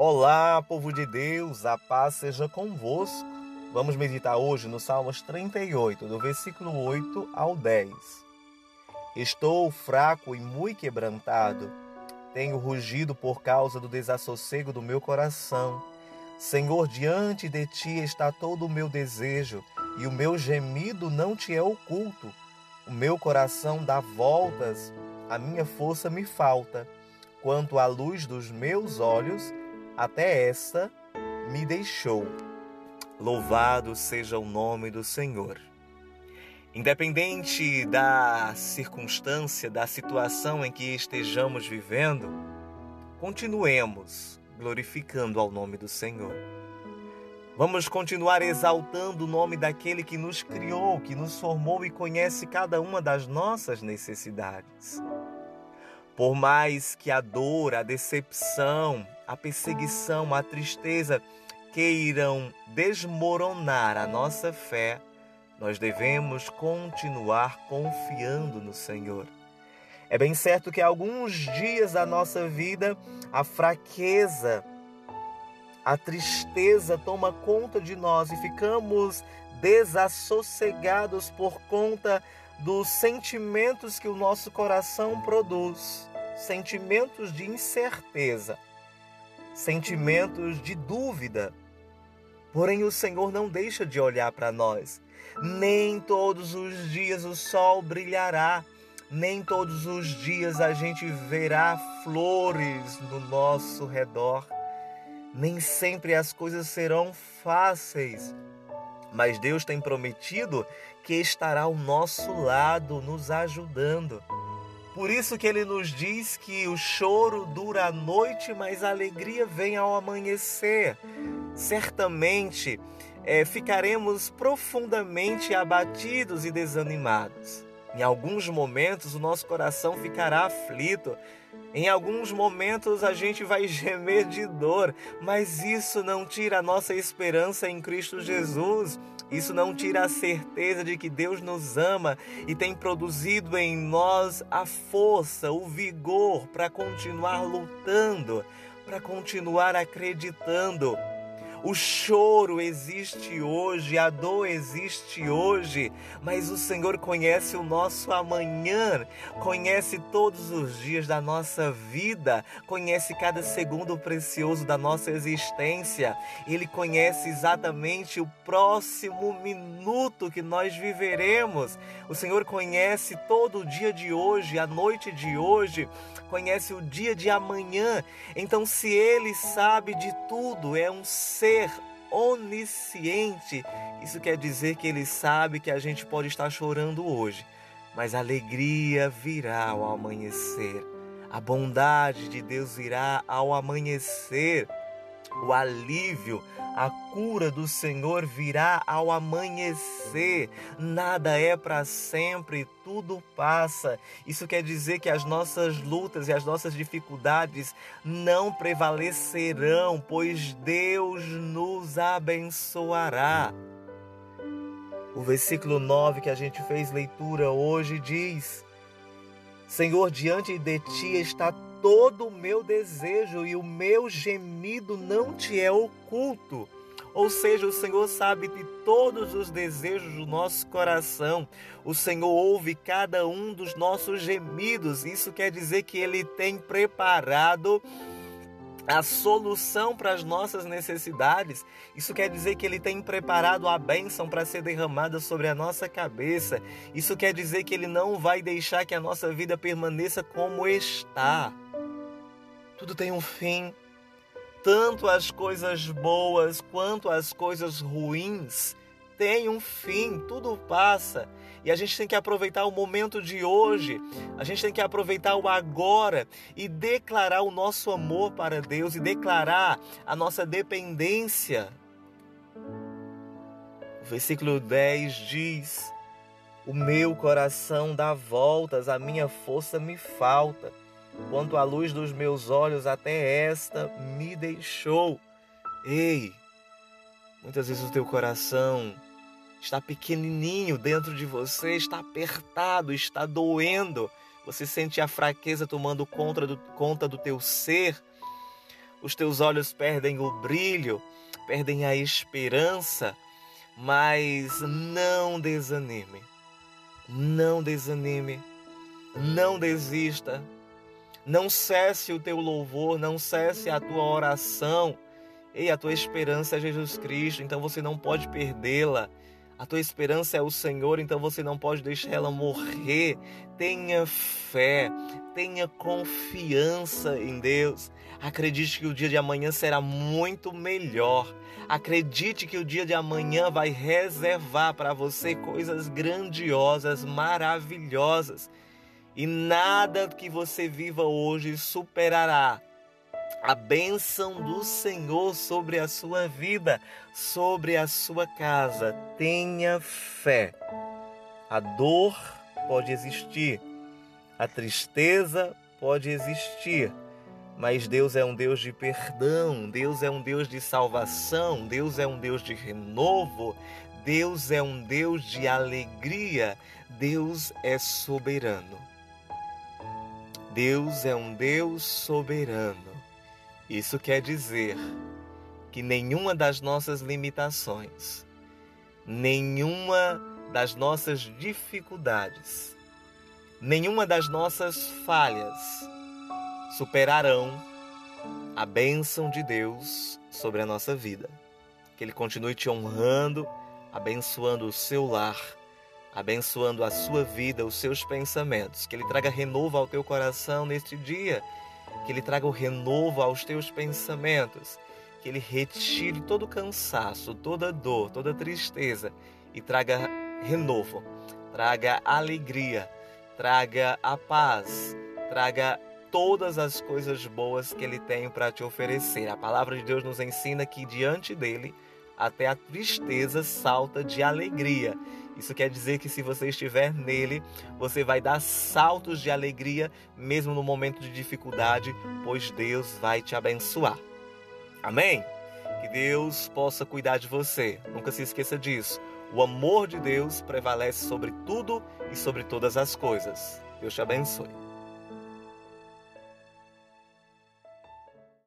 Olá, povo de Deus, a paz seja convosco. Vamos meditar hoje no Salmos 38, do versículo 8 ao 10. Estou fraco e muito quebrantado. Tenho rugido por causa do desassossego do meu coração. Senhor, diante de ti está todo o meu desejo, e o meu gemido não te é oculto. O meu coração dá voltas, a minha força me falta. Quanto à luz dos meus olhos, até esta me deixou. Louvado seja o nome do Senhor. Independente da circunstância, da situação em que estejamos vivendo, continuemos glorificando ao nome do Senhor. Vamos continuar exaltando o nome daquele que nos criou, que nos formou e conhece cada uma das nossas necessidades. Por mais que a dor, a decepção, a perseguição, a tristeza queiram desmoronar a nossa fé, nós devemos continuar confiando no Senhor. É bem certo que alguns dias da nossa vida a fraqueza, a tristeza toma conta de nós e ficamos desassossegados por conta dos sentimentos que o nosso coração produz, sentimentos de incerteza, sentimentos de dúvida. Porém, o Senhor não deixa de olhar para nós. Nem todos os dias o sol brilhará, nem todos os dias a gente verá flores no nosso redor. Nem sempre as coisas serão fáceis, mas Deus tem prometido que estará ao nosso lado, nos ajudando. Por isso que ele nos diz que o choro dura a noite, mas a alegria vem ao amanhecer. Certamente é, ficaremos profundamente abatidos e desanimados. Em alguns momentos o nosso coração ficará aflito, em alguns momentos a gente vai gemer de dor, mas isso não tira a nossa esperança em Cristo Jesus. Isso não tira a certeza de que Deus nos ama e tem produzido em nós a força, o vigor para continuar lutando, para continuar acreditando. O choro existe hoje, a dor existe hoje, mas o Senhor conhece o nosso amanhã, conhece todos os dias da nossa vida, conhece cada segundo precioso da nossa existência. Ele conhece exatamente o próximo minuto que nós viveremos. O Senhor conhece todo o dia de hoje, a noite de hoje, conhece o dia de amanhã. Então, se Ele sabe de tudo, é um ser ser onisciente. Isso quer dizer que ele sabe que a gente pode estar chorando hoje, mas a alegria virá ao amanhecer. A bondade de Deus virá ao amanhecer. O alívio, a cura do Senhor virá ao amanhecer. Nada é para sempre, tudo passa. Isso quer dizer que as nossas lutas e as nossas dificuldades não prevalecerão, pois Deus nos abençoará. O versículo 9 que a gente fez leitura hoje diz: Senhor, diante de ti está todo o meu desejo e o meu gemido não te é oculto. Ou seja, o Senhor sabe de todos os desejos do nosso coração. O Senhor ouve cada um dos nossos gemidos. Isso quer dizer que Ele tem preparado a solução para as nossas necessidades. Isso quer dizer que Ele tem preparado a bênção para ser derramada sobre a nossa cabeça. Isso quer dizer que Ele não vai deixar que a nossa vida permaneça como está. Tudo tem um fim. Tanto as coisas boas quanto as coisas ruins têm um fim, tudo passa. E a gente tem que aproveitar o momento de hoje, a gente tem que aproveitar o agora e declarar o nosso amor para Deus e declarar a nossa dependência. O versículo 10 diz: O meu coração dá voltas, a minha força me falta quanto à luz dos meus olhos, até esta me deixou. Ei, muitas vezes o teu coração está pequenininho dentro de você, está apertado, está doendo. Você sente a fraqueza tomando conta do, conta do teu ser. os teus olhos perdem o brilho, perdem a esperança, mas não desanime. Não desanime. Não desista. Não cesse o teu louvor, não cesse a tua oração. Ei, a tua esperança é Jesus Cristo, então você não pode perdê-la. A tua esperança é o Senhor, então você não pode deixar ela morrer. Tenha fé, tenha confiança em Deus. Acredite que o dia de amanhã será muito melhor. Acredite que o dia de amanhã vai reservar para você coisas grandiosas, maravilhosas. E nada que você viva hoje superará a bênção do Senhor sobre a sua vida, sobre a sua casa. Tenha fé. A dor pode existir, a tristeza pode existir, mas Deus é um Deus de perdão, Deus é um Deus de salvação, Deus é um Deus de renovo, Deus é um Deus de alegria, Deus é soberano. Deus é um Deus soberano. Isso quer dizer que nenhuma das nossas limitações, nenhuma das nossas dificuldades, nenhuma das nossas falhas superarão a bênção de Deus sobre a nossa vida. Que Ele continue te honrando, abençoando o seu lar, abençoando a sua vida, os seus pensamentos. Que Ele traga renovo ao teu coração neste dia. Que Ele traga o renovo aos teus pensamentos, que Ele retire todo o cansaço, toda dor, toda tristeza. E traga renovo, traga alegria, traga a paz, traga todas as coisas boas que Ele tem para te oferecer. A palavra de Deus nos ensina que diante dele até a tristeza salta de alegria. Isso quer dizer que se você estiver nele, você vai dar saltos de alegria mesmo no momento de dificuldade, pois Deus vai te abençoar. Amém? Que Deus possa cuidar de você. Nunca se esqueça disso. O amor de Deus prevalece sobre tudo e sobre todas as coisas. Deus te abençoe.